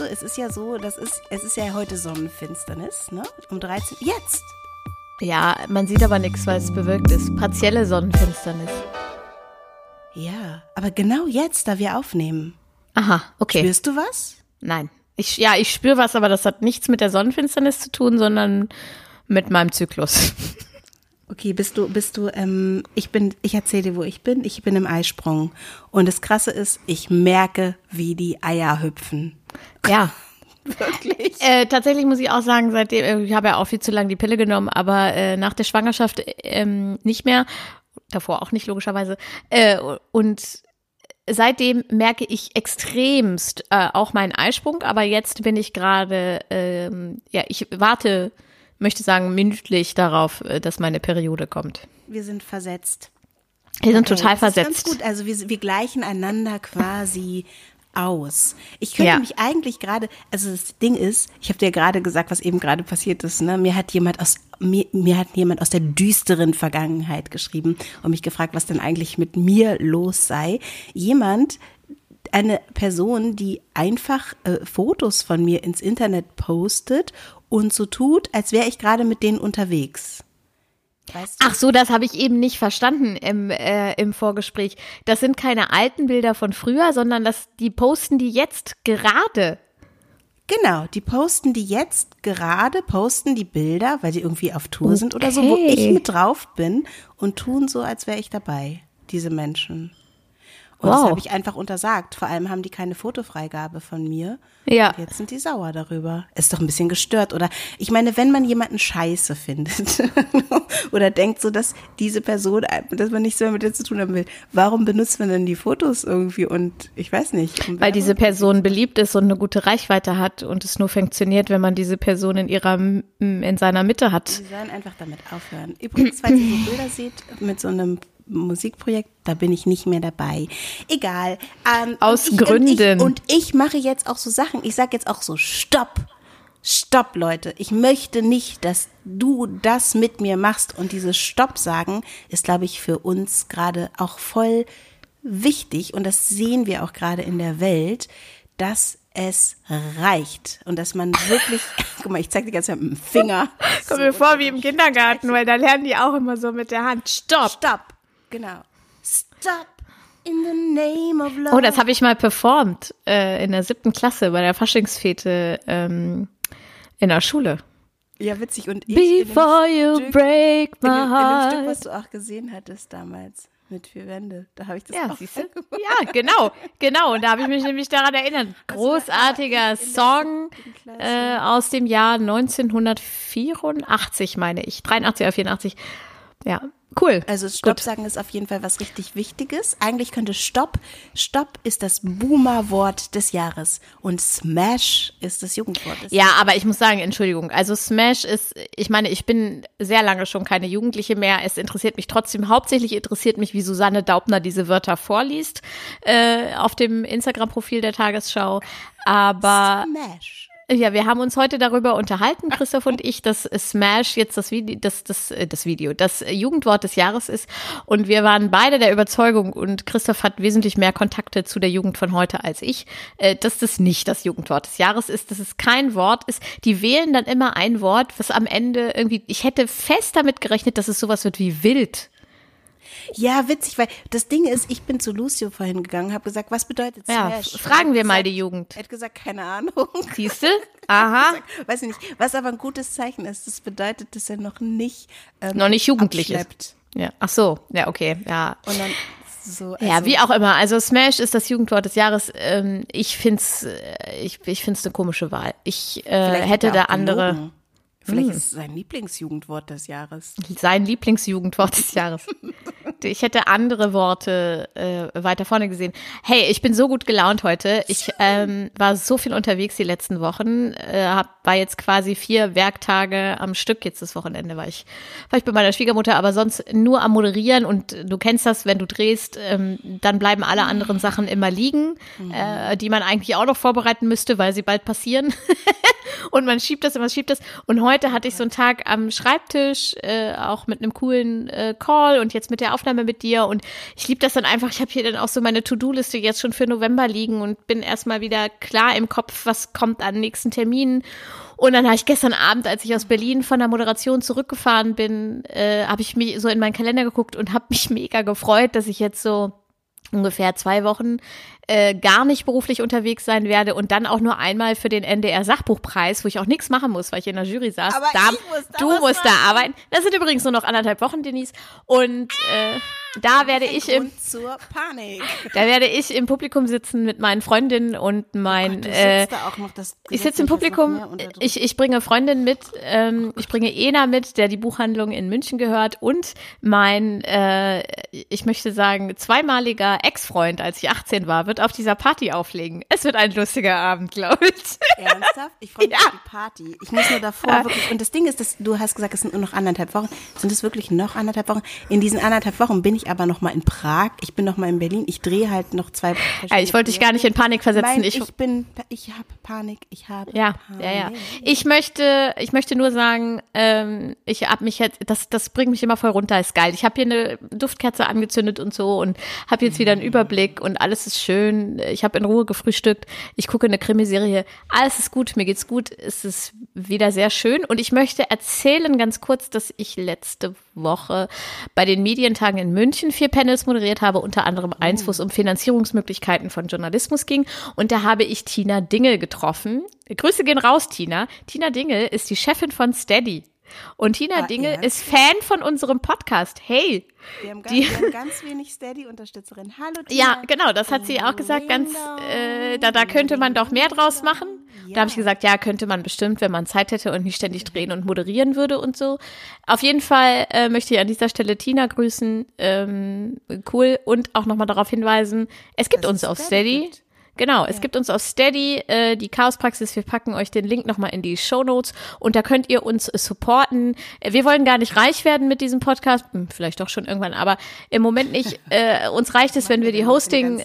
weißt du, es ist ja so, das ist, es ist ja heute Sonnenfinsternis, ne? Um 13 Jetzt! Ja, man sieht aber nichts, weil es bewölkt ist. Partielle Sonnenfinsternis. Ja, aber genau jetzt, da wir aufnehmen. Aha, okay. Spürst du was? Nein. Ich, ja, ich spüre was, aber das hat nichts mit der Sonnenfinsternis zu tun, sondern mit meinem Zyklus. Okay, bist du, bist du, ähm, ich bin, ich erzähle dir, wo ich bin. Ich bin im Eisprung. Und das Krasse ist, ich merke, wie die Eier hüpfen. Ja. Wirklich? Äh, tatsächlich muss ich auch sagen, seitdem, äh, ich habe ja auch viel zu lange die Pille genommen, aber äh, nach der Schwangerschaft ähm, nicht mehr, davor auch nicht logischerweise. Äh, und seitdem merke ich extremst äh, auch meinen Eisprung, aber jetzt bin ich gerade, ähm, ja, ich warte, möchte sagen, minütlich darauf, äh, dass meine Periode kommt. Wir sind versetzt. Wir sind Okay, total das ist versetzt. Ganz gut. Also wir, wir gleichen einander quasi aus. Ich könnte Ja. mich eigentlich gerade, also das Ding ist, ich habe dir gerade gesagt, was eben gerade passiert ist. Ne? Mir hat jemand aus mir, mir hat jemand aus der düsteren Vergangenheit geschrieben und mich gefragt, was denn eigentlich mit mir los sei. Jemand, eine Person, die einfach äh, Fotos von mir ins Internet postet und so tut, als wäre ich gerade mit denen unterwegs. Weißt du? Ach so, das habe ich eben nicht verstanden im, äh, im Vorgespräch. Das sind keine alten Bilder von früher, sondern das, die posten die jetzt gerade. Genau, die posten die jetzt gerade, posten die Bilder, weil die irgendwie auf Tour sind oder so, wo Okay. ich mit drauf bin und tun so, als wäre ich dabei, diese Menschen. Und das Wow. habe ich einfach untersagt. Vor allem haben die keine Fotofreigabe von mir. Ja. Jetzt sind die sauer darüber. Ist doch ein bisschen gestört, oder? Ich meine, wenn man jemanden scheiße findet oder denkt so, dass diese Person, dass man nichts mehr mit ihr zu tun haben will, warum benutzt man denn die Fotos irgendwie und ich weiß nicht. um Weil diese? Person beliebt ist und eine gute Reichweite hat und es nur funktioniert, wenn man diese Person in ihrer in seiner Mitte hat. Sie sollen einfach damit aufhören. Übrigens, falls ihr so Bilder seht mit so einem Musikprojekt, da bin ich nicht mehr dabei. Egal. Ähm, Aus und ich, Gründen. Und ich, und ich mache jetzt auch so Sachen. Ich sage jetzt auch so, stopp. Stopp, Leute. Ich möchte nicht, dass du das mit mir machst. Und dieses Stopp sagen ist, glaube ich, für uns gerade auch voll wichtig. Und das sehen wir auch gerade in der Welt, dass es reicht. Und dass man wirklich, guck mal, ich zeige die ganze Zeit mit dem Finger. Kommt mir vor wie im Kindergarten, weil da lernen die auch immer so mit der Hand. Stopp! Stop. Genau. Stop in the name of love. Oh, das habe ich mal performt äh, in der siebten Klasse bei der Faschingsfete ähm, in der Schule. ja, witzig. Und in Before you Stück- break in my dem, in dem Stück, was heart. du auch gesehen hattest damals mit vier Wände. Da habe ich das Ja, auch siehst du? Ja, genau, genau. Und da habe ich mich nämlich daran erinnert. Großartiger Song äh, aus dem Jahr 1984, meine ich. 83 oder 84. Ja, cool. Also Stopp Gut. sagen ist auf jeden Fall was richtig Wichtiges. Eigentlich könnte Stopp, Stopp ist das Boomer-Wort des Jahres und Smash ist das Jugendwort des Ja, aber ich muss sagen, Entschuldigung. Also Smash ist, ich meine, ich bin sehr lange schon keine Jugendliche mehr. Es interessiert mich trotzdem, hauptsächlich interessiert mich, wie Susanne Daubner diese Wörter vorliest äh, auf dem Instagram-Profil der Tagesschau. Aber Smash. Ja, wir haben uns heute darüber unterhalten, Christoph und ich, dass Smash jetzt das Video, das, das, äh, das Video, das Jugendwort des Jahres ist. Und wir waren beide der Überzeugung und Christoph hat wesentlich mehr Kontakte zu der Jugend von heute als ich, äh, dass das nicht das Jugendwort des Jahres ist, dass es kein Wort ist. Die wählen dann immer ein Wort, was am Ende irgendwie, ich hätte fest damit gerechnet, dass es sowas wird wie wild. Ja, witzig, weil das Ding ist, ich bin zu Lucio vorhin gegangen, habe gesagt, was bedeutet Ja, Smash? fragen wir mal gesagt- die Jugend. Er hat gesagt, keine Ahnung. Siehst du? Aha. Weiß ich nicht. Was aber ein gutes Zeichen ist, das bedeutet, dass er noch nicht ähm, Noch nicht jugendlich ist. abschleppt. Ja. Ach so. Ja, okay. Ja. Und dann so. Ja, also- wie auch immer. Also Smash ist das Jugendwort des Jahres. Ähm, ich find's, äh, ich, ich find's eine komische Wahl. Ich äh, hätte da andere. Gelogen. Vielleicht ist es sein Lieblingsjugendwort des Jahres. Sein Lieblingsjugendwort des Jahres. Ich hätte andere Worte äh, weiter vorne gesehen. Hey, ich bin so gut gelaunt heute. Ich ähm, war so viel unterwegs die letzten Wochen. Äh, hab, war jetzt quasi vier Werktage am Stück. Jetzt das Wochenende war ich, war ich bei meiner Schwiegermutter, aber sonst nur am Moderieren. Und du kennst das, wenn du drehst, ähm, dann bleiben alle anderen Sachen immer liegen, äh, die man eigentlich auch noch vorbereiten müsste, weil sie bald passieren. und man schiebt das und man schiebt das. Und heute hatte ich so einen Tag am Schreibtisch, äh, auch mit einem coolen äh, Call und jetzt mit der Aufnahme Aufnahme mit dir und ich liebe das dann einfach. Ich habe hier dann auch so meine To-Do-Liste jetzt schon für November liegen und bin erstmal wieder klar im Kopf, was kommt an nächsten Terminen. Und dann habe ich gestern Abend, als ich aus Berlin von der Moderation zurückgefahren bin, äh, habe ich mich so in meinen Kalender geguckt und habe mich mega gefreut, dass ich jetzt so ungefähr zwei Wochen äh, gar nicht beruflich unterwegs sein werde und dann auch nur einmal für den NDR Sachbuchpreis, wo ich auch nichts machen muss, weil ich in der Jury saß. Aber da, ich muss da du musst da machen. arbeiten. Das sind übrigens nur noch anderthalb Wochen, Denise. Und äh, da werde ich im zur Panik. da werde ich im Publikum sitzen mit meinen Freundinnen und mein Oh Du äh, sitzt da auch noch das. ich sitze im Publikum, ich, ich bringe Freundin mit, ähm, ich bringe Ena mit, der die Buchhandlung in München gehört und mein, äh, ich möchte sagen, zweimaliger Ex-Freund, als ich 18 war, wird auf dieser Party auflegen. Es wird ein lustiger Abend, glaube ich. Ernsthaft? Ich freue mich Ja. auf die Party. Ich muss nur davor wirklich. Und das Ding ist, dass du hast gesagt, es sind nur noch anderthalb Wochen. Sind es wirklich noch anderthalb Wochen? In diesen anderthalb Wochen bin ich aber noch mal in Prag. Ich bin noch mal in Berlin. Ich drehe halt noch zwei. Ich wollte dich gar nicht in Panik versetzen. Mein, Ich, ich, bin, ich habe Panik. Ich habe ja, Panik. ja, ja. Ich möchte, ich möchte nur sagen, ähm, ich habe mich jetzt, das, das bringt mich immer voll runter, ist geil. Ich habe hier eine Duftkerze angezündet und so und habe jetzt wieder einen Überblick und alles ist schön. Ich habe in Ruhe gefrühstückt. Ich gucke eine Krimiserie. Alles ist gut, mir geht's gut. Es ist wieder sehr schön und ich möchte erzählen ganz kurz, dass ich letzte Woche bei den Medientagen in München vier Panels moderiert habe, unter anderem eins, wo es um Finanzierungsmöglichkeiten von Journalismus ging. Und da habe ich Tina Dingel getroffen. Grüße gehen raus, Tina. Tina Dingel ist die Chefin von Steady. Und Tina Ah, Dingel ernst? ist Fan von unserem Podcast. Hey. Wir haben, ganz, Die- wir haben ganz wenig Steady-Unterstützerinnen. Hallo, Tina. Ja, genau, das hat sie auch gesagt, ganz, äh, da, da könnte man doch mehr draus machen. Da habe ich gesagt, ja, könnte man bestimmt, wenn man Zeit hätte und nicht ständig drehen und moderieren würde und so. Auf jeden Fall äh, möchte ich an dieser Stelle Tina grüßen, ähm, cool, und auch nochmal darauf hinweisen, es gibt Dass uns auf Steady Steady. gibt. Genau, es gibt uns auf Steady äh, die Chaospraxis. Wir packen euch den Link nochmal in die Show Notes und da könnt ihr uns äh, supporten. Äh, Wir wollen gar nicht reich werden mit diesem Podcast, hm, vielleicht doch schon irgendwann, aber im Moment nicht. Äh, uns reicht es, wenn wir die wir denn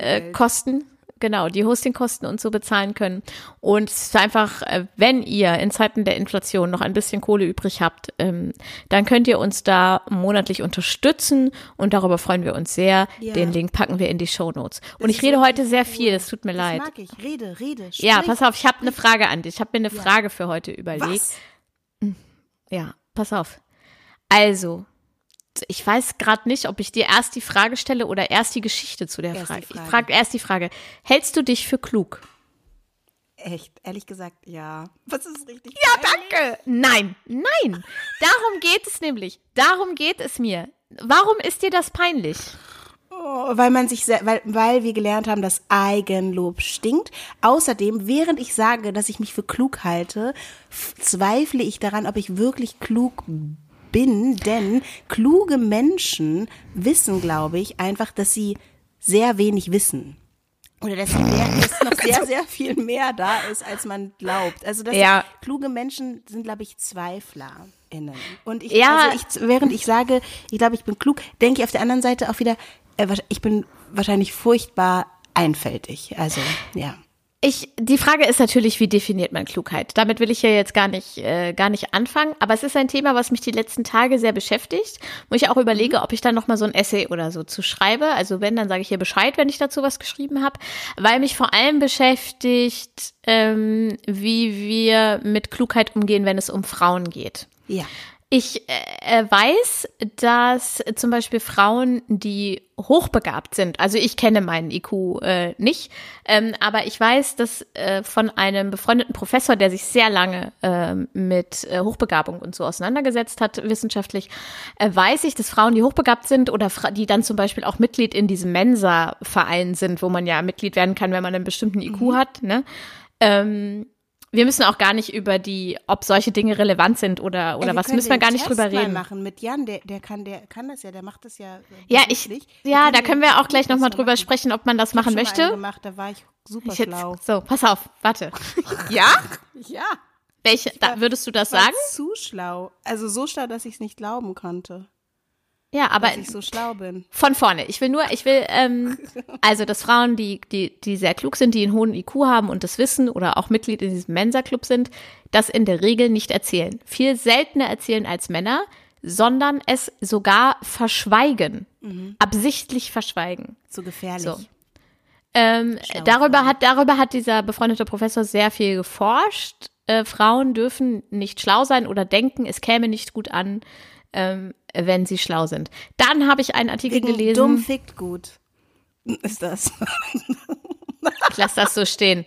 genau, die Hostingkosten und so bezahlen können. Und es ist einfach, äh, wenn ihr in Zeiten der Inflation noch ein bisschen Kohle übrig habt, ähm, dann könnt ihr uns da monatlich unterstützen und darüber freuen wir uns sehr. Ja. Den Link packen wir in die Show Notes. Und Das ich rede heute sehr viel, es tut mir Das leid. mag ich. Rede, rede. Ja, sprich. pass auf, ich habe eine Frage an dich. Ich habe mir eine Frage für heute überlegt. Was? Ja, pass auf. Also, ich weiß gerade nicht, ob ich dir erst die Frage stelle oder erst die Geschichte zu der Erst die Frage. Ich Frage. frage erst die Frage. Hältst du dich für klug? Echt, ehrlich gesagt, ja. Was ist richtig? Ja, danke. Nein, nein. Darum geht es nämlich. Darum geht es mir. Warum ist dir das peinlich? Oh, weil man sich, weil, weil wir gelernt haben, dass Eigenlob stinkt. Außerdem, während ich sage, dass ich mich für klug halte, zweifle ich daran, ob ich wirklich klug bin, denn kluge Menschen wissen, glaube ich, einfach, dass sie sehr wenig wissen. Oder dass, mehr, dass noch sehr, sehr viel mehr da ist, als man glaubt. Also dass Ja. kluge Menschen sind, glaube ich, ZweiflerInnen. Und ich, Ja. also ich, während ich sage, ich glaube, ich bin klug, denke ich auf der anderen Seite auch wieder, äh, ich bin wahrscheinlich furchtbar einfältig. Also, ja. Ich, die Frage ist natürlich, wie definiert man Klugheit? Damit will ich ja jetzt gar nicht, äh, gar nicht anfangen, aber es ist ein Thema, was mich die letzten Tage sehr beschäftigt, wo ich auch überlege, ob ich dann noch mal so ein Essay oder so zu schreibe. Also wenn, dann sage ich hier Bescheid, wenn ich dazu was geschrieben habe, weil mich vor allem beschäftigt, ähm, wie wir mit Klugheit umgehen, wenn es um Frauen geht. Ja. Ich äh, äh, weiß, dass zum Beispiel Frauen, die hochbegabt sind, also ich kenne meinen IQ äh, nicht, ähm, aber ich weiß, dass äh, von einem befreundeten Professor, der sich sehr lange ähm, mit äh, Hochbegabung und so auseinandergesetzt hat, wissenschaftlich, äh, weiß ich, dass Frauen, die hochbegabt sind oder die dann zum Beispiel auch Mitglied in diesem Mensa-Verein sind, wo man ja Mitglied werden kann, wenn man einen bestimmten IQ hat, ne? Ähm, wir müssen auch gar nicht über die, ob solche Dinge relevant sind oder, oder Ey, was, müssen wir gar nicht Test drüber mal reden. machen mit Jan, der, der kann, der kann das ja, der macht das ja. äh, Ja, ich, ja, da können wir auch gleich nochmal mal drüber machen. sprechen, ob man das Ich machen schon mal möchte. gemacht, da war ich super Ich jetzt, schlau. so, pass auf, warte. ja? Ja. Welche, da, würdest du das war sagen? zu schlau. Also so schlau, dass ich es nicht glauben konnte, Ja, aber dass ich so schlau bin. von vorne. Ich will nur, ich will, ähm, also dass Frauen, die, die, die sehr klug sind, die einen hohen IQ haben und das wissen oder auch Mitglied in diesem Mensa-Club sind, das in der Regel nicht erzählen. Viel seltener erzählen als Männer, sondern es sogar verschweigen. absichtlich verschweigen. So gefährlich. So. Ähm, darüber hat darüber hat dieser befreundete Professor sehr viel geforscht. Äh, Frauen dürfen nicht schlau sein oder denken, es käme nicht gut an, ähm, wenn sie schlau sind. Dann habe ich einen Artikel Wegen gelesen. dumm fickt gut. Ist das. Ich lasse das so stehen.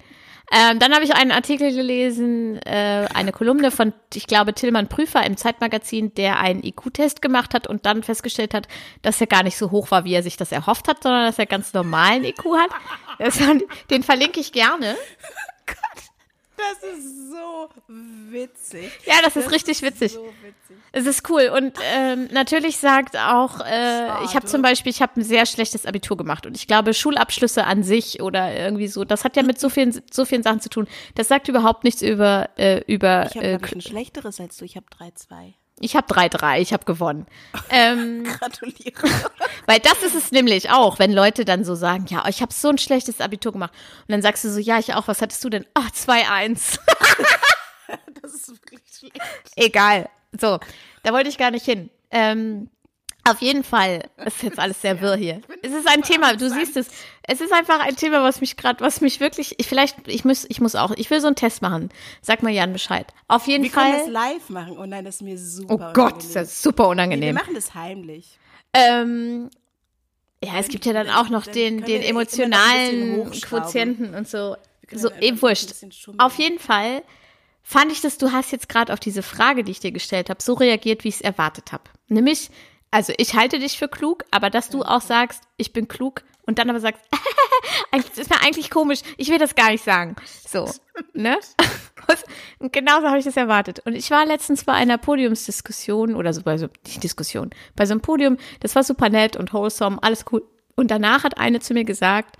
Ähm, dann habe ich einen Artikel gelesen, äh, eine Kolumne von, ich glaube, Tillmann Prüfer im Zeitmagazin, der einen IQ-Test gemacht hat und dann festgestellt hat, dass er gar nicht so hoch war, wie er sich das erhofft hat, sondern dass er ganz normalen IQ hat. Das, den verlinke ich gerne. Das ist so witzig. Ja, das ist richtig witzig. So witzig. Es ist cool und ähm, natürlich sagt auch, äh, ich habe zum Beispiel, ich habe ein sehr schlechtes Abitur gemacht und ich glaube Schulabschlüsse an sich oder irgendwie so, das hat ja mit so vielen so vielen Sachen zu tun. Das sagt überhaupt nichts über äh, über. Ich habe, äh, ein schlechteres als du. Ich habe 3-2. Ich habe 3-3, ich habe gewonnen. Ähm, Gratuliere. weil das ist es nämlich auch, wenn Leute dann so sagen, ja, ich habe so ein schlechtes Abitur gemacht und dann sagst du so, ja, ich auch. Was hattest du denn? Ah, 2-1. Das ist wirklich schlecht. Egal. So, da wollte ich gar nicht hin. Ähm, auf jeden Fall ist jetzt alles sehr wirr hier. Es ist ein Thema, du siehst es. Es ist einfach ein Thema, was mich gerade, was mich wirklich, ich vielleicht, ich muss, ich muss auch, ich will so einen Test machen. Sag mal Jan Bescheid. Auf jeden Wir können das Fall. live machen. Oh nein, das ist mir super Oh Gott, ist unangenehm. das super Nee, wir unangenehm. machen das heimlich. Ähm, ja, es gibt ja dann auch noch den, den wir emotionalen. Quotienten und so. So, eben ein wurscht. Auf jeden Fall fand ich, dass du hast jetzt gerade auf diese Frage, die ich dir gestellt habe, so reagiert, wie ich es erwartet habe. Nämlich, also ich halte dich für klug, aber dass du auch sagst, ich bin klug und dann aber sagst, das ist mir eigentlich komisch, ich will das gar nicht sagen. So, ne? Und genauso habe ich das erwartet. Und ich war letztens bei einer Podiumsdiskussion oder so bei so, nicht Diskussion, bei so einem Podium, das war super nett und wholesome, alles cool. Und danach hat eine zu mir gesagt,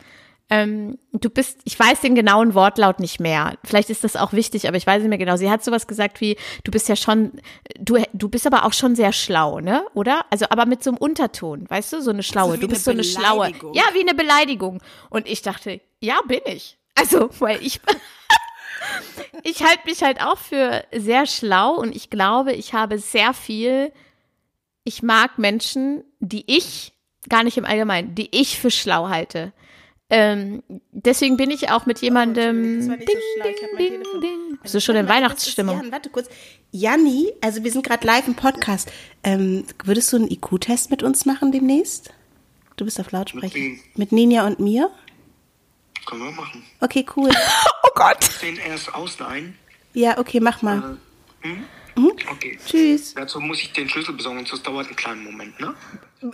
ähm, du bist, ich weiß den genauen Wortlaut nicht mehr. Vielleicht ist das auch wichtig, aber ich weiß nicht mehr genau. Sie hat sowas gesagt wie, du bist ja schon, du, du bist aber auch schon sehr schlau, ne? Oder? Also, aber mit so einem Unterton, weißt du, so eine schlaue. wie du bist so eine schlaue. Ja, wie eine Beleidigung. Und ich dachte, ja, bin ich. Also, weil ich, ich halte mich halt auch für sehr schlau und ich glaube, ich habe sehr viel, ich mag Menschen, die ich, gar nicht im Allgemeinen, die ich für schlau halte. Ähm, deswegen bin ich auch mit jemandem. Das war nicht so hab mein Telefon. Bist du schon in Weihnachtsstimmung? Jan, warte kurz. Janni, also wir sind gerade live im Podcast. Ähm, würdest du einen IQ-Test mit uns machen demnächst? Du bist auf Lautsprecher. wem? Mit Ninja und mir? Können wir machen. Okay, cool. Oh Gott. Den erst ausleihen. Ja, okay, mach mal. Hm? Okay. Tschüss. Dazu muss ich den Schlüssel besorgen, sonst dauert einen kleinen Moment, ne?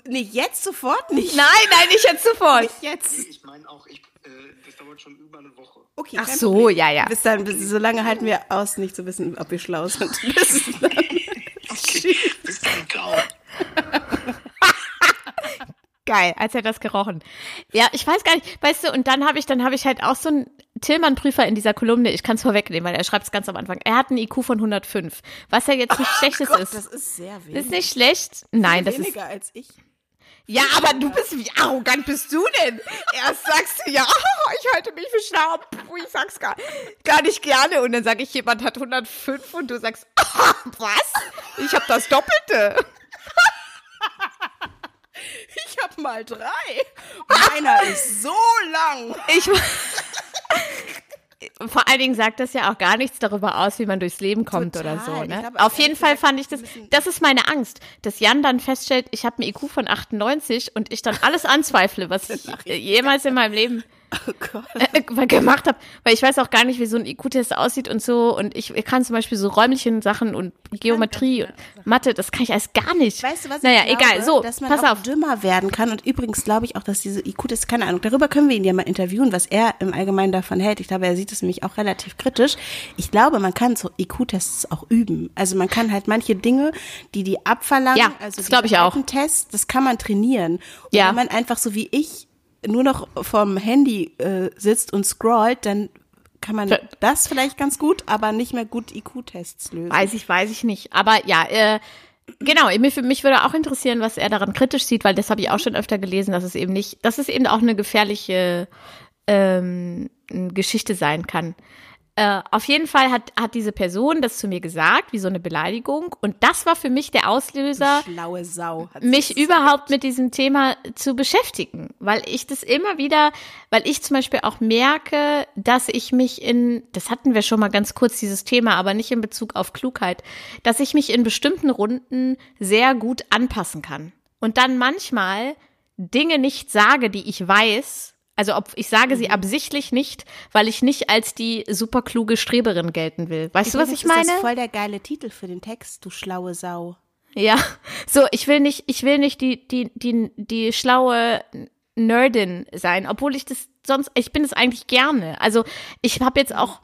Nee, jetzt sofort nicht. Nein, nein, nicht jetzt sofort. Nicht jetzt. Ich meine auch, ich, äh, das dauert schon über eine Woche. Okay, Ach so, Problem. ja, ja. Bis dann, bis, so lange halten wir aus, nicht zu wissen, ob wir schlau sind. Bis dann. Okay, bis dann, ciao. Geil, als er das gerochen. Ja, ich weiß gar nicht, weißt du, und dann habe ich, dann habe ich halt auch so einen Tillmann-Prüfer in dieser Kolumne, ich kann es vorwegnehmen, weil er schreibt es ganz am Anfang. Er hat einen IQ von 105, was ja jetzt nicht schlechtes Gott, ist. das ist sehr wenig. Ist nicht schlecht. Nein, das ist. weniger als ich. Ja, aber du bist, wie arrogant bist du denn? Erst sagst du, ja, ich halte mich für schlau. Puh, Ich sag's gar, gar nicht gerne. Und dann sage ich, jemand hat 105 und du sagst, was? Ich habe das Doppelte. Ich hab mal drei. Meiner ist so lang. Ich, vor allen Dingen sagt das ja auch gar nichts darüber aus, wie man durchs Leben kommt Total. oder so. Ne? glaube, Auf jeden Fall gesagt, fand ich das, ein das ist meine Angst, dass Jan dann feststellt, ich habe einen IQ von 98 und ich dann alles anzweifle, was ich jemals in meinem Leben Oh Gott. äh, gemacht habe, weil ich weiß auch gar nicht, wie so ein IQ-Test aussieht und so und ich, ich kann zum Beispiel so räumliche Sachen und Geometrie und Mathe, das kann ich alles gar nicht. Weißt du, was naja, glaube? egal, so, dass man pass auch auf. dümmer werden kann. Und übrigens glaube ich auch, dass diese IQ, das keine Ahnung, darüber können wir ihn ja mal interviewen, was er im Allgemeinen davon hält. Ich glaube, er sieht es nämlich auch relativ kritisch. Ich glaube, man kann so IQ-Tests auch üben. Also man kann halt manche Dinge, die die abverlangen, Ja, also das glaube ich auch. Tests, das kann man trainieren. Und Ja. wenn man einfach so wie ich nur noch vorm Handy äh, sitzt und scrollt, dann kann man das vielleicht ganz gut, aber nicht mehr gut IQ-Tests lösen. Weiß ich, weiß ich nicht. Aber ja, äh, genau, mich, mich würde auch interessieren, was er daran kritisch sieht, weil das habe ich auch schon öfter gelesen, dass es eben nicht, dass es eben auch eine gefährliche ähm, Geschichte sein kann. Äh, auf jeden Fall hat, hat diese Person das zu mir gesagt, wie so eine Beleidigung. Und das war für mich der Auslöser, Schlaue Sau. mich überhaupt mit diesem Thema zu beschäftigen, weil ich das immer wieder, weil ich zum Beispiel auch merke, dass ich mich in, das hatten wir schon mal ganz kurz dieses Thema, aber nicht in Bezug auf Klugheit, dass ich mich in bestimmten Runden sehr gut anpassen kann und dann manchmal Dinge nicht sage, die ich weiß. Also ob ich sage Mhm. sie absichtlich nicht, weil ich nicht als die superkluge Streberin gelten will. Weißt du, was ich meine? Ist das voll der geile Titel für den Text, du schlaue Sau. Ja, so, ich will nicht, ich will nicht die, die, die, die schlaue Nerdin sein, obwohl ich das sonst, ich bin es eigentlich gerne. Also ich habe jetzt auch,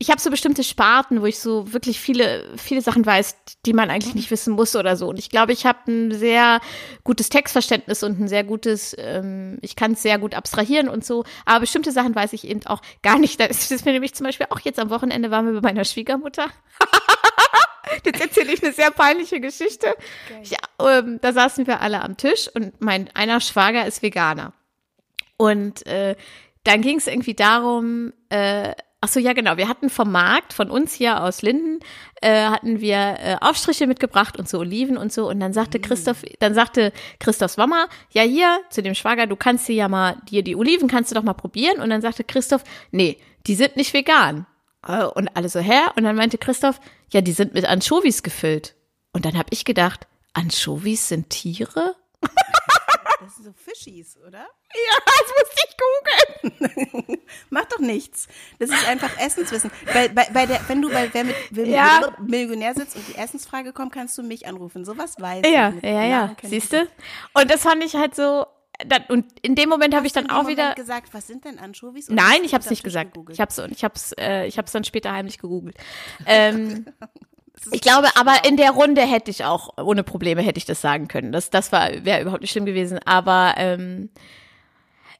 ich habe so bestimmte Sparten, wo ich so wirklich viele, viele Sachen weiß, die man eigentlich nicht wissen muss oder so. Und ich glaube, ich habe ein sehr gutes Textverständnis und ein sehr gutes, ähm, ich kann es sehr gut abstrahieren und so. Aber bestimmte Sachen weiß ich eben auch gar nicht. Das ist mir nämlich zum Beispiel auch jetzt am Wochenende waren wir bei meiner Schwiegermutter. Jetzt erzähle ich eine sehr peinliche Geschichte. Ja, ähm, da saßen wir alle am Tisch und mein einer Schwager ist Veganer. Und äh, dann ging es irgendwie darum, äh, ach so, ja genau, wir hatten vom Markt, von uns hier aus Linden, äh, hatten wir äh, Aufstriche mitgebracht und so Oliven und so. Und dann sagte Christoph, dann sagte Christophs Mama, ja hier, zu dem Schwager, du kannst dir ja mal, dir die Oliven kannst du doch mal probieren. Und dann sagte Christoph, nee, die sind nicht vegan. Äh, Und alle so, hä? Und dann meinte Christoph, ja, die sind mit Anchovies gefüllt. Und dann habe ich gedacht, Anchovies sind Tiere? Das sind so Fischis, oder? Ja, das musste ich googeln. Mach doch nichts. Das ist einfach Essenswissen. Bei, bei, bei der, wenn du bei Wer mit Wer Ja. Millionär sitzt und die Essensfrage kommt, kannst du mich anrufen. Sowas weiß Ja, ich. Ja, ja. Ich Siehst du? Und das fand ich halt so. Und in dem Moment habe ich dann auch Moment wieder. gesagt, was sind denn Anchovies? Nein, ich habe es nicht gesagt. gegoogelt? Ich habe es, ich hab's, äh, ich hab's dann später heimlich gegoogelt. Ähm, ich glaube, aber in der Runde hätte ich auch ohne Probleme hätte ich das sagen können. Das, das war wäre überhaupt nicht schlimm gewesen. Aber ähm,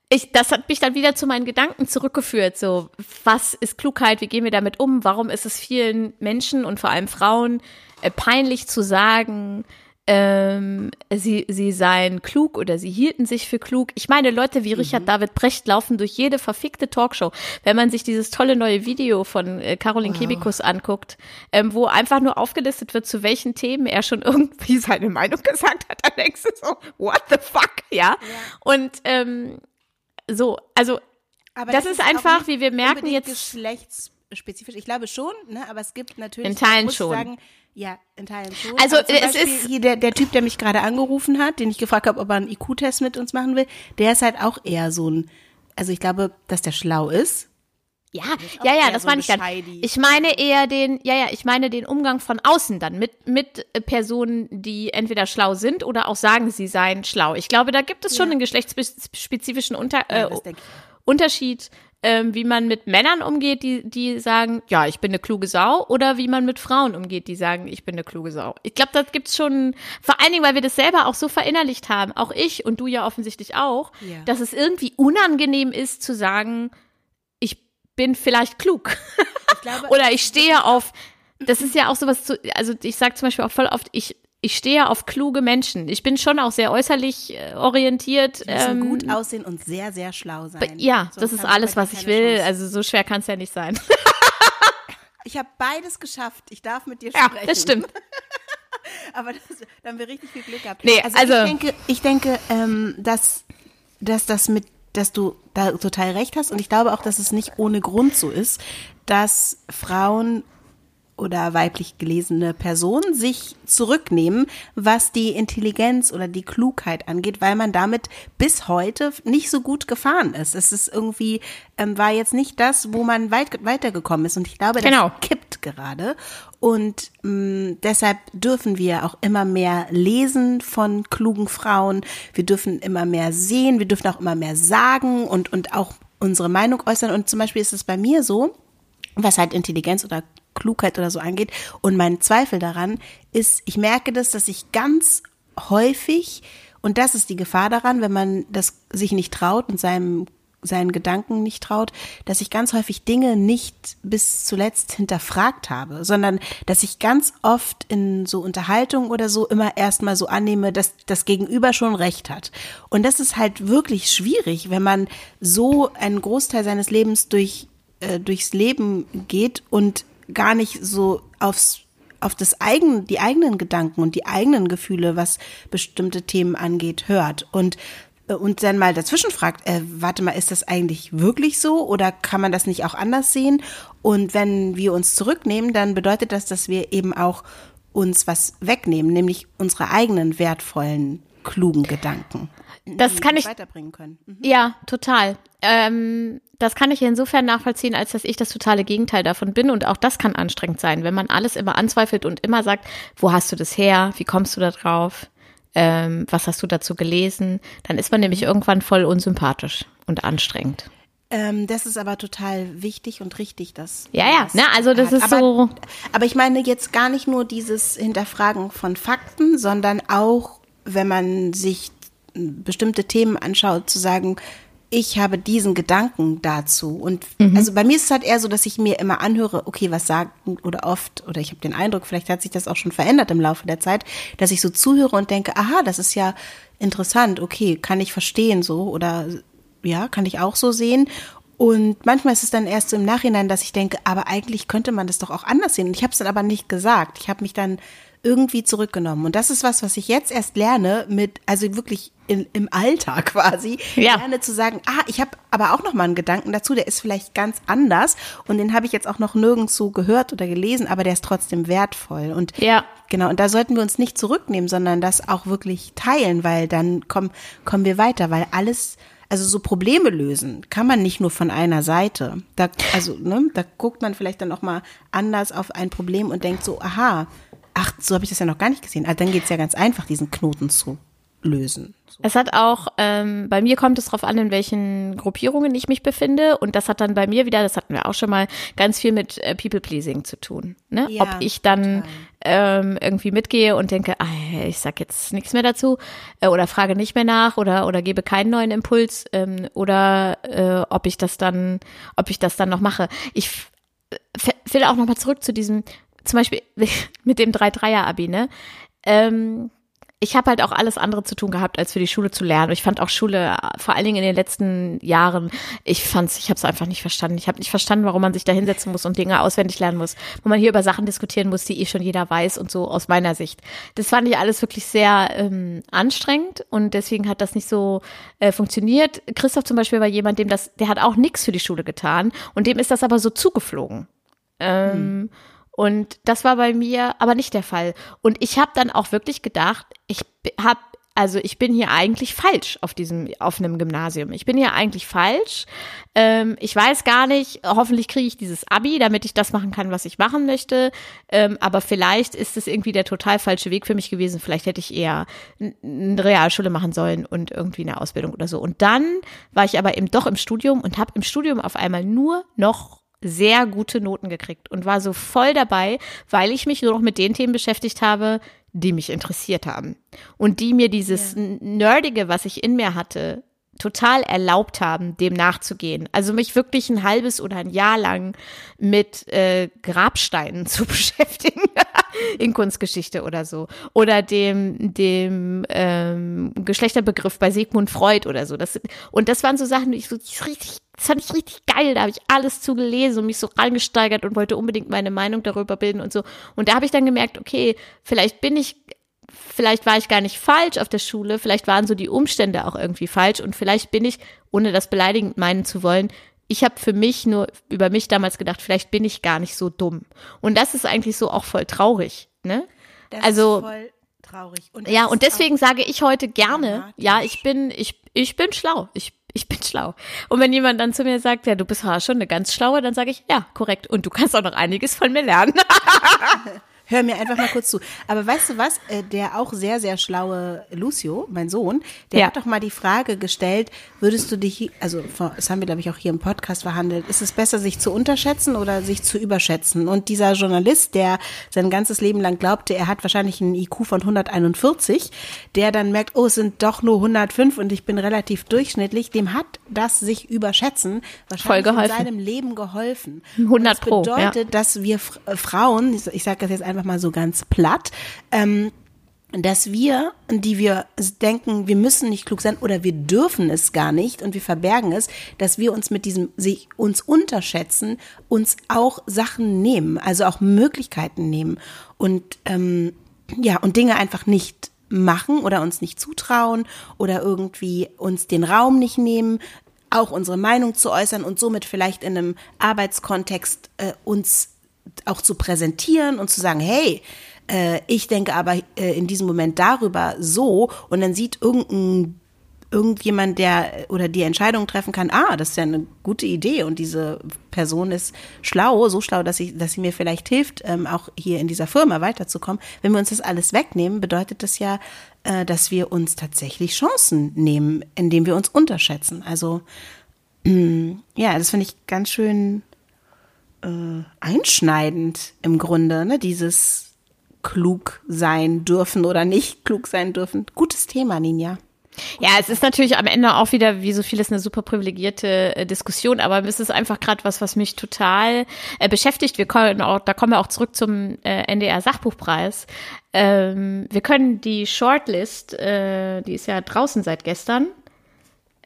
ich, das hat mich dann wieder zu meinen Gedanken zurückgeführt. So, was ist Klugheit? Wie gehen wir damit um? Warum ist es vielen Menschen und vor allem Frauen äh, peinlich zu sagen, ähm, sie, sie seien klug oder sie hielten sich für klug. Ich meine, Leute wie Richard David Brecht laufen durch jede verfickte Talkshow. Wenn man sich dieses tolle neue Video von äh, Caroline Kebekus anguckt, ähm, wo einfach nur aufgelistet wird, zu welchen Themen er schon irgendwie seine Meinung gesagt hat, dann denkst du so, what the fuck, ja? Und ähm, so, also Aber das ist auch einfach, wie wir merken, jetzt- geschlechtsspezifisch. Ich glaube schon, ne? aber es gibt natürlich. In Teilen schon. Sagen, ja, in Teilen schon. Also, zum es Beispiel ist- hier der, der Typ, der mich gerade angerufen hat, den ich gefragt habe, ob er einen IQ-Test mit uns machen will, der ist halt auch eher so ein. Also ich glaube, dass der schlau ist. Ja, ja, ja, das so meine ich dann. Ich meine eher den, ja, ja, ich meine den Umgang von außen dann mit, mit äh, Personen, die entweder schlau sind oder auch sagen, sie seien schlau. Ich glaube, da gibt es schon Ja. einen geschlechtsspezifischen Unter, äh, Ja, Unterschied, ähm, wie man mit Männern umgeht, die, die sagen, ja, ich bin eine kluge Sau, oder wie man mit Frauen umgeht, die sagen, ich bin eine kluge Sau. Ich glaube, das gibt's schon, vor allen Dingen, weil wir das selber auch so verinnerlicht haben, auch ich und du ja offensichtlich auch, Ja. dass es irgendwie unangenehm ist zu sagen, ich bin vielleicht klug. Ich glaube, Oder ich stehe auf, das ist ja auch sowas zu, also ich sage zum Beispiel auch voll oft, ich, ich stehe auf kluge Menschen. Ich bin schon auch sehr äußerlich äh, orientiert. Die müssen ähm, gut aussehen und sehr, sehr schlau sein. ja, Sonst das ist alles, was ich will. Chance. Also so schwer kann es ja nicht sein. Ich habe beides geschafft. Ich darf mit dir Ja, sprechen. das stimmt. Aber das, da haben wir richtig viel Glück gehabt. Nee, also- ich denke, ich denke ähm, dass, dass das mit, dass du da total recht hast und ich glaube auch, dass es nicht ohne Grund so ist, dass Frauen oder weiblich gelesene Personen sich zurücknehmen, was die Intelligenz oder die Klugheit angeht, weil man damit bis heute nicht so gut gefahren ist. Es ist irgendwie, ähm, war jetzt nicht das, wo man weit, weitergekommen ist. Und ich glaube, das Genau. kippt gerade. Und mh, deshalb dürfen wir auch immer mehr lesen von klugen Frauen. Wir dürfen immer mehr sehen. Wir dürfen auch immer mehr sagen und, und auch unsere Meinung äußern. Und zum Beispiel ist es bei mir so, was halt Intelligenz oder Klugheit oder so angeht. Und mein Zweifel daran ist, ich merke das, dass ich ganz häufig, und das ist die Gefahr daran, wenn man das sich nicht traut und seinem seinen Gedanken nicht traut, dass ich ganz häufig Dinge nicht bis zuletzt hinterfragt habe, sondern dass ich ganz oft in so Unterhaltung oder so immer erstmal so annehme, dass das Gegenüber schon recht hat. Und das ist halt wirklich schwierig, wenn man so einen Großteil seines Lebens durch äh, durchs Leben geht und gar nicht so aufs auf das eigene, die eigenen Gedanken und die eigenen Gefühle, was bestimmte Themen angeht, hört und äh, und dann mal dazwischen fragt, äh, warte mal, ist das eigentlich wirklich so oder kann man das nicht auch anders sehen? Und wenn wir uns zurücknehmen, dann bedeutet das, dass wir eben auch uns was wegnehmen, nämlich unsere eigenen wertvollen, klugen Gedanken. Das die kann ich- weiterbringen können. Mhm. Ja, total. Ähm, das kann ich insofern nachvollziehen, als dass ich das totale Gegenteil davon bin. Und auch das kann anstrengend sein, wenn man alles immer anzweifelt und immer sagt, wo hast du das her? Wie kommst du da drauf? Ähm, was hast du dazu gelesen? Dann ist man nämlich irgendwann voll unsympathisch und anstrengend. Ähm, das ist aber total wichtig und richtig, dass Ja, ja, das ne, also das ist aber, so- Aber ich meine jetzt gar nicht nur dieses Hinterfragen von Fakten, sondern auch, wenn man sich bestimmte Themen anschaut, zu sagen, ich habe diesen Gedanken dazu. Und also bei mir ist es halt eher so, dass ich mir immer anhöre, okay, was sagen oder oft, oder ich habe den Eindruck, vielleicht hat sich das auch schon verändert im Laufe der Zeit, dass ich so zuhöre und denke, aha, das ist ja interessant, okay, kann ich verstehen so oder ja, kann ich auch so sehen. Und manchmal ist es dann erst so im Nachhinein, dass ich denke, aber eigentlich könnte man das doch auch anders sehen. Und ich habe es dann aber nicht gesagt. Ich habe mich dann irgendwie zurückgenommen. Und das ist was, was ich jetzt erst lerne mit, also wirklich in, im Alltag quasi, Ja. lerne zu sagen, ah, ich habe aber auch noch mal einen Gedanken dazu, der ist vielleicht ganz anders und den habe ich jetzt auch noch nirgendwo gehört oder gelesen, aber der ist trotzdem wertvoll. Und Ja. Genau, und da sollten wir uns nicht zurücknehmen, sondern das auch wirklich teilen, weil dann kommen, kommen wir weiter, weil alles, also so Probleme lösen kann man nicht nur von einer Seite. Da, also, ne, da guckt man vielleicht dann auch mal anders auf ein Problem und denkt so, aha, ach, so habe ich das ja noch gar nicht gesehen. Also dann geht's ja ganz einfach, diesen Knoten zu lösen. So. Es hat auch, ähm, bei mir kommt es darauf an, in welchen Gruppierungen ich mich befinde. Und das hat dann bei mir wieder, das hatten wir auch schon mal, ganz viel mit äh, People-Pleasing zu tun. Ne? Ja, Ob ich dann ähm, irgendwie mitgehe und denke, ah, ich sag jetzt nichts mehr dazu äh, oder frage nicht mehr nach oder, oder gebe keinen neuen Impuls ähm, oder äh, ob ich das dann, ob ich das dann noch mache. Ich f- will auch noch mal zurück zu diesem, zum Beispiel mit dem 3-3er-Abi, ne? Ähm, ich habe halt auch alles andere zu tun gehabt, als für die Schule zu lernen. Ich fand auch Schule, vor allen Dingen in den letzten Jahren, ich fand's, ich habe es einfach nicht verstanden. Ich habe nicht verstanden, warum man sich da hinsetzen muss und Dinge auswendig lernen muss, wo man hier über Sachen diskutieren muss, die eh schon jeder weiß und so aus meiner Sicht. Das fand ich alles wirklich sehr ähm, anstrengend und deswegen hat das nicht so äh, funktioniert. Christoph zum Beispiel war jemand, dem das, der hat auch nichts für die Schule getan und dem ist das aber so zugeflogen. Ähm, Und das war bei mir aber nicht der Fall. Und ich habe dann auch wirklich gedacht, ich habe also ich bin hier eigentlich falsch auf diesem auf einem Gymnasium. Ich bin hier eigentlich falsch. Ähm, ich weiß gar nicht. Hoffentlich kriege ich dieses Abi, damit ich das machen kann, was ich machen möchte. Ähm, aber vielleicht ist es irgendwie der total falsche Weg für mich gewesen. Vielleicht hätte ich eher eine Realschule machen sollen und irgendwie eine Ausbildung oder so. Und dann war ich aber eben doch im Studium und habe im Studium auf einmal nur noch sehr gute Noten gekriegt und war so voll dabei, weil ich mich nur noch mit den Themen beschäftigt habe, die mich interessiert haben und die mir dieses Nerdige, was ich in mir hatte, total erlaubt haben, dem nachzugehen. Also mich wirklich ein halbes oder ein Jahr lang mit äh, Grabsteinen zu beschäftigen in Kunstgeschichte oder so oder dem dem ähm, Geschlechterbegriff bei Sigmund Freud oder so. Das und das waren so Sachen, die ich so richtig das fand ich richtig geil. Da habe ich alles zu gelesen und mich so reingesteigert und wollte unbedingt meine Meinung darüber bilden und so. Und da habe ich dann gemerkt, okay, vielleicht bin ich, vielleicht war ich gar nicht falsch auf der Schule, vielleicht waren so die Umstände auch irgendwie falsch und vielleicht bin ich, ohne das beleidigend meinen zu wollen, ich habe für mich nur über mich damals gedacht, vielleicht bin ich gar nicht so dumm. Und das ist eigentlich so auch voll traurig, ne? Das also ist voll traurig. Und ja, und deswegen sage ich heute gerne, ja, ich bin, ich, ich bin schlau. Ich, ich bin schlau. Und wenn jemand dann zu mir sagt, ja, du bist schon eine ganz schlaue, dann sage ich, ja, korrekt. Und du kannst auch noch einiges von mir lernen. Hör mir einfach mal kurz zu. Aber weißt du was? Äh, Der auch sehr, sehr schlaue Lucio, mein Sohn, der Ja. hat doch mal die Frage gestellt, würdest du dich, also das haben wir, glaube ich, auch hier im Podcast verhandelt, ist es besser, sich zu unterschätzen oder sich zu überschätzen? Und dieser Journalist, der sein ganzes Leben lang glaubte, er hat wahrscheinlich einen IQ von 141, der dann merkt, oh, es sind doch nur 105 und ich bin relativ durchschnittlich, dem hat das sich überschätzen wahrscheinlich in seinem Leben geholfen. 100 Und das Pro, ja. bedeutet, dass wir äh, Frauen, ich, ich sage das jetzt einfach mal so ganz platt, ähm, dass wir, die wir denken, wir müssen nicht klug sein oder wir dürfen es gar nicht und wir verbergen es, dass wir uns mit diesem sich uns unterschätzen, uns auch Sachen nehmen, also auch Möglichkeiten nehmen und ähm, ja und Dinge einfach nicht machen oder uns nicht zutrauen oder irgendwie uns den Raum nicht nehmen, auch unsere Meinung zu äußern und somit vielleicht in einem Arbeitskontext äh, uns auch zu präsentieren und zu sagen, hey, äh, ich denke aber äh, in diesem Moment darüber so und dann sieht irgendein irgendjemand, der oder die Entscheidung treffen kann, ah, das ist ja eine gute Idee und diese Person ist schlau, so schlau, dass, ich, dass sie mir vielleicht hilft, ähm, auch hier in dieser Firma weiterzukommen. Wenn wir uns das alles wegnehmen, bedeutet das ja, äh, dass wir uns tatsächlich Chancen nehmen, indem wir uns unterschätzen. Also ja, das finde ich ganz schön äh, einschneidend im Grunde, ne? Dieses klug sein dürfen oder nicht klug sein dürfen. Gutes Thema, Ninja. Ja, es ist natürlich am Ende auch wieder, wie so vieles, eine super privilegierte äh, Diskussion, aber es ist einfach gerade was, was mich total äh, beschäftigt. Wir können auch, da kommen wir auch zurück zum äh, NDR Sachbuchpreis. Ähm, wir können die Shortlist, äh, die ist ja draußen seit gestern,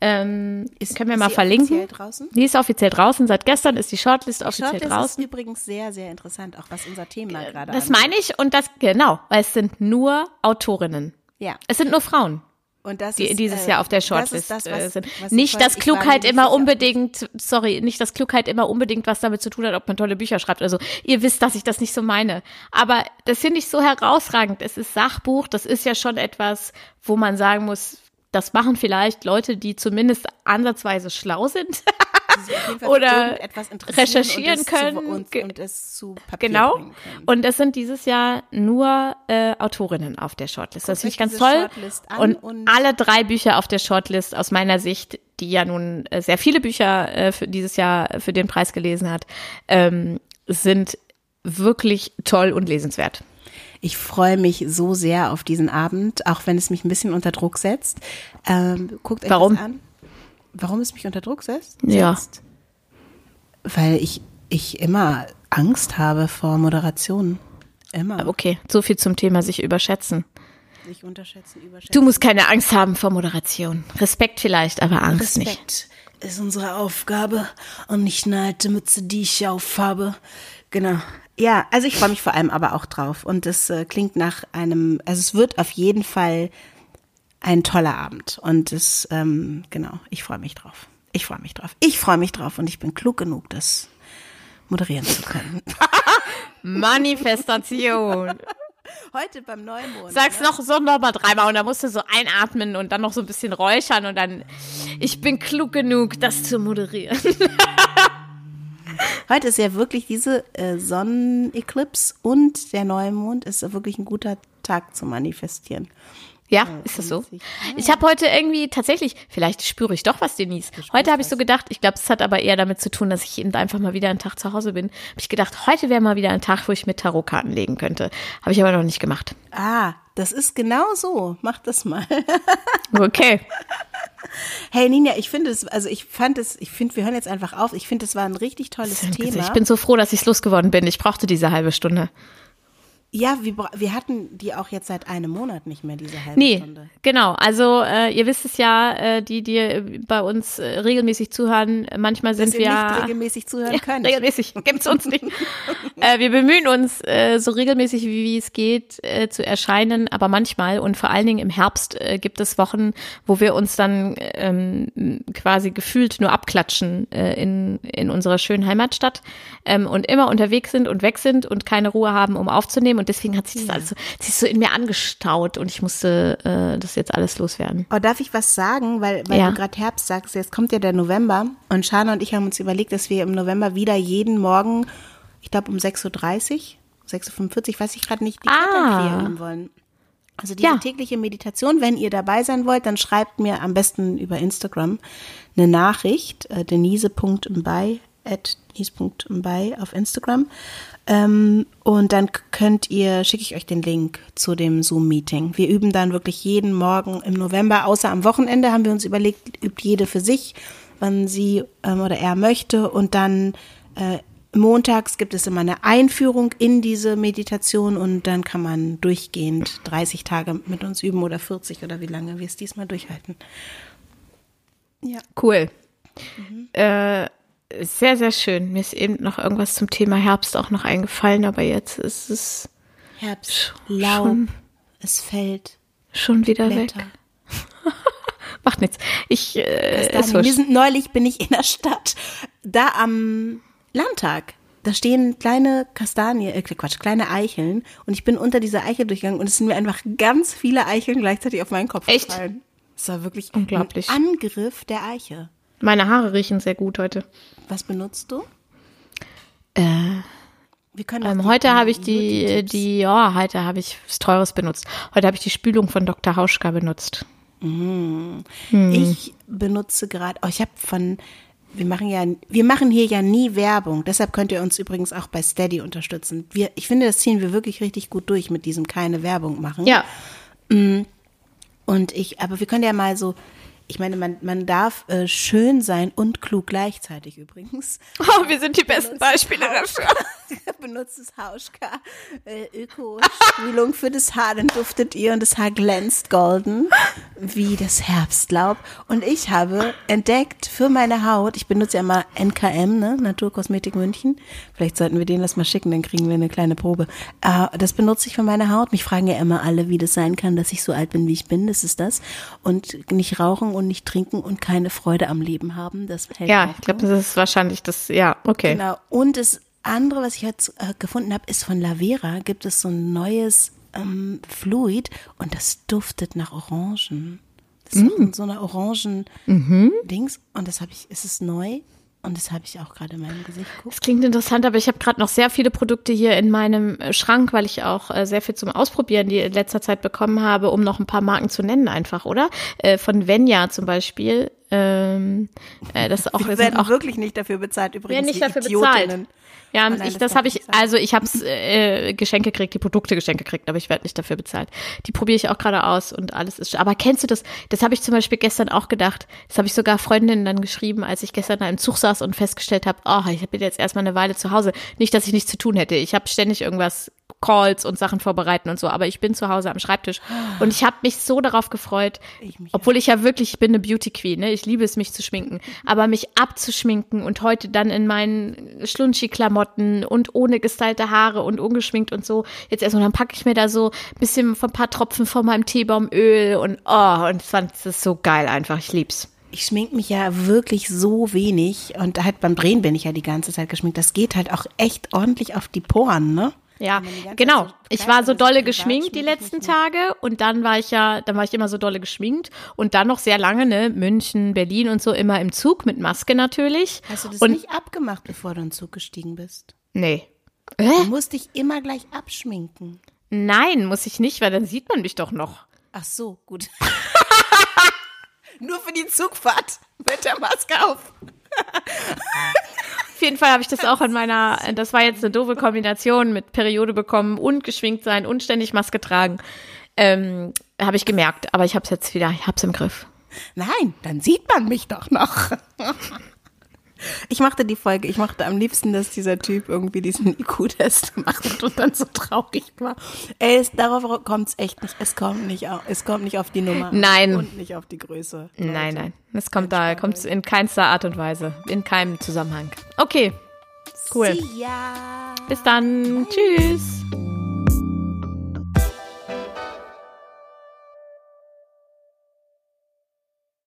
ähm, ist, können wir mal verlinken. Draußen? Die ist offiziell draußen. Seit gestern ist die Shortlist die offiziell Shortlist draußen. ist übrigens sehr, sehr interessant, auch was unser Thema äh, gerade Das angeht. meine ich und das, genau, weil es sind nur Autorinnen. Ja. Es sind nur Frauen. Und das die ist, dieses äh, Jahr auf der Shortlist das das, äh, sind. nicht, dass Klugheit immer unbedingt, sorry, nicht, dass Klugheit immer unbedingt was damit zu tun hat, ob man tolle Bücher schreibt. Also ihr wisst, dass ich das nicht so meine. Aber das finde ich so herausragend. Es ist Sachbuch, das ist ja schon etwas, wo man sagen muss, das machen vielleicht Leute, die zumindest ansatzweise schlau sind. oder recherchieren und können zu, und, und, es zu Papier genau. und es sind dieses Jahr nur äh, Autorinnen auf der Shortlist. Das finde ich ganz toll. Und, und, alle drei Bücher auf der Shortlist aus meiner Sicht die ja nun äh, sehr viele Bücher äh, für dieses Jahr für den Preis gelesen hat ähm, sind wirklich toll und lesenswert ich freue mich so sehr auf diesen Abend, auch wenn es mich ein bisschen unter Druck setzt. Ähm, guckt euch Warum? das an. Warum es mich unter Druck setzt? Ja. Weil ich, ich immer Angst habe vor Moderationen. Immer. Okay, so viel zum Thema sich überschätzen. Sich unterschätzen, überschätzen. Du musst keine Angst haben vor Moderation. Respekt vielleicht, aber Angst Respekt nicht. Respekt ist unsere Aufgabe und nicht eine alte Mütze, die ich aufhabe. Genau. Ja, also ich freue mich vor allem aber auch drauf. Und es äh, klingt nach einem, also es wird auf jeden Fall ein toller Abend. Und es, ähm, genau, ich freue mich drauf. Ich freue mich drauf. Ich freue mich drauf und ich bin klug genug, das moderieren zu können. Manifestation. Heute beim Neumond. Sag's ne? noch so nochmal dreimal und dann musst du so einatmen und dann noch so ein bisschen räuchern und dann, ich bin klug genug, das zu moderieren. Heute ist ja wirklich diese äh, Sonneneklipse und der Neumond ist wirklich ein guter Tag zu manifestieren. Ja, ist das so? Ich habe heute irgendwie tatsächlich, vielleicht spüre ich doch was, Denise. Heute habe ich so gedacht, ich glaube, es hat aber eher damit zu tun, dass ich eben einfach mal wieder einen Tag zu Hause bin. Habe ich gedacht, heute wäre mal wieder ein Tag, wo ich mit Tarotkarten legen könnte. Habe ich aber noch nicht gemacht. Ah, das ist genau so. Mach das mal. okay. Hey Ninja, ich finde es, also ich fand es, ich finde, wir hören jetzt einfach auf. Ich finde, es war ein richtig tolles Thema. Ich bin so froh, dass ich es losgeworden bin. Ich brauchte diese halbe Stunde. Ja, wir, wir hatten die auch jetzt seit einem Monat nicht mehr, diese halbe nee, Stunde. Genau, also äh, ihr wisst es ja, äh, die, die bei uns äh, regelmäßig zuhören, manchmal sind Dass wir. Ihr nicht regelmäßig zuhören ja, können. Regelmäßig, gibt's uns nicht. äh, wir bemühen uns, äh, so regelmäßig wie, wie es geht, äh, zu erscheinen, aber manchmal und vor allen Dingen im Herbst äh, gibt es Wochen, wo wir uns dann ähm, quasi gefühlt nur abklatschen äh, in, in unserer schönen Heimatstadt ähm, und immer unterwegs sind und weg sind und keine Ruhe haben, um aufzunehmen und deswegen hat sich das ja. alles so, sich so in mir angestaut und ich musste äh, das jetzt alles loswerden. Oh, darf ich was sagen? Weil, weil ja. du gerade Herbst sagst, jetzt kommt ja der November und Shana und ich haben uns überlegt, dass wir im November wieder jeden Morgen, ich glaube um 6.30 Uhr, 6.45 Uhr, weiß ich gerade nicht, die ah. kreieren wollen. Also diese ja. tägliche Meditation, wenn ihr dabei sein wollt, dann schreibt mir am besten über Instagram eine Nachricht, äh, denise.mbei at denise.mbei auf Instagram ähm, und dann könnt ihr, schicke ich euch den Link zu dem Zoom-Meeting. Wir üben dann wirklich jeden Morgen im November, außer am Wochenende haben wir uns überlegt, übt jede für sich, wann sie ähm, oder er möchte. Und dann äh, montags gibt es immer eine Einführung in diese Meditation und dann kann man durchgehend 30 Tage mit uns üben oder 40 oder wie lange wir es diesmal durchhalten. Ja. Cool. Äh, sehr, sehr schön. Mir ist eben noch irgendwas zum Thema Herbst auch noch eingefallen, aber jetzt ist es Herbst, Laub, Schon. es fällt, schon wieder Blätter. weg. Macht nichts. Ich, äh, ist wir sind neulich bin ich in der Stadt, da am Landtag. Da stehen kleine Kastanien, äh, Quatsch, kleine Eicheln und ich bin unter dieser Eichel durchgegangen und es sind mir einfach ganz viele Eicheln gleichzeitig auf meinen Kopf Echt? gefallen. Das war wirklich Unglaublich. ein Angriff der Eiche. Meine Haare riechen sehr gut heute. Was benutzt du? Äh, Wir können ähm, heute habe ich die, die, ja, heute habe ich was Teures benutzt. Heute habe ich die Spülung von Dr. Hauschka benutzt. Ich benutze gerade, oh, ich habe von, wir machen ja, wir machen hier ja nie Werbung. Deshalb könnt ihr uns übrigens auch bei Steady unterstützen. Wir, ich finde, das ziehen wir wirklich richtig gut durch mit diesem keine Werbung machen. Ja, Und ich, aber wir können ja mal so, ich meine, man, man darf äh, schön sein und klug gleichzeitig übrigens. oh, wir sind die besten Beispiele dafür. Benutzt das Hauschka äh, Öko-Spülung für das Haar, dann duftet ihr und das Haar glänzt golden wie das Herbstlaub. Und ich habe entdeckt für meine Haut, ich benutze ja mal NKM, ne, Naturkosmetik München. Vielleicht sollten wir denen das mal schicken, dann kriegen wir eine kleine Probe. Äh, das benutze ich für meine Haut. Mich fragen ja immer alle, wie das sein kann, dass ich so alt bin, wie ich bin. Das ist das. Und nicht rauchen und nicht trinken und keine Freude am Leben haben. Das hält Ja, ich glaube, das ist wahrscheinlich das, ja, okay. Genau. Und das andere, was ich jetzt äh, gefunden habe, ist von Lavera. Gibt es so ein neues ähm, Fluid und das duftet nach Orangen. Das ist Mm. auch so eine Orangen Mhm. Und das habe ich. Es ist neu und das habe ich auch gerade in meinem Gesicht. Guck. Das klingt interessant, aber ich habe gerade noch sehr viele Produkte hier in meinem äh, Schrank, weil ich auch äh, sehr viel zum Ausprobieren die in letzter Zeit bekommen habe, um noch ein paar Marken zu nennen einfach, oder? Äh, von Venya zum Beispiel. Ähm, äh, das auch, Wir sind werden auch wirklich nicht dafür bezahlt übrigens. werden nicht dafür Idiotinnen. bezahlt. Ja, Oh nein, ich, das das habe ich also ich habe äh, Geschenke gekriegt, die Produkte Geschenke gekriegt, aber ich werde nicht dafür bezahlt. Die probiere ich auch gerade aus und alles ist. Aber kennst du das? Das habe ich zum Beispiel gestern auch gedacht. Das habe ich sogar Freundinnen dann geschrieben, als ich gestern da im Zug saß und festgestellt habe, oh, ich bin jetzt erstmal eine Weile zu Hause. Nicht, dass ich nichts zu tun hätte. Ich habe ständig irgendwas Calls und Sachen vorbereiten und so, aber ich bin zu Hause am Schreibtisch und ich habe mich so darauf gefreut, obwohl ich ja wirklich, ich bin eine Beauty Queen, ne? ich liebe es, mich zu schminken, aber mich abzuschminken und heute dann in meinen Schlunchi-Klamotten und ohne gestylte Haare und ungeschminkt und so, jetzt erstmal, dann packe ich mir da so ein bisschen von ein paar Tropfen von meinem Teebaumöl und oh, und fand das so geil einfach, ich lieb's. Ich schmink mich ja wirklich so wenig und halt beim Drehen bin ich ja die ganze Zeit geschminkt. Das geht halt auch echt ordentlich auf die Poren, ne? Ja, genau. Ich war so dolle geschminkt die letzten Tage und dann war ich ja, dann war ich immer so dolle geschminkt und dann noch sehr lange, ne, München, Berlin und so immer im Zug mit Maske natürlich. Hast du das und nicht abgemacht, bevor du in den Zug gestiegen bist? nee. Du musst dich immer gleich abschminken. Nein, muss ich nicht, weil dann sieht man mich doch noch. Ach so, gut. Nur für die Zugfahrt mit der Maske auf. Auf jeden Fall habe ich das auch in meiner, das war jetzt eine doofe Kombination mit Periode bekommen und geschminkt sein und ständig Maske tragen. Ähm, habe ich gemerkt, aber ich habe es jetzt wieder, ich habe es im Griff. Nein, dann sieht man mich doch noch. Ich mochte die Folge, ich mochte am liebsten, dass dieser Typ irgendwie diesen IQ-Test gemacht hat und dann so traurig war. Ey, es, darauf kommt es echt nicht. Es kommt nicht, auf, es kommt nicht auf die Nummer. Nein. Und nicht auf die Größe. Nein, nein, das kommt da, kommt in keinster Art und Weise, in keinem Zusammenhang. Okay, cool. See ya. Bis dann, tschüss.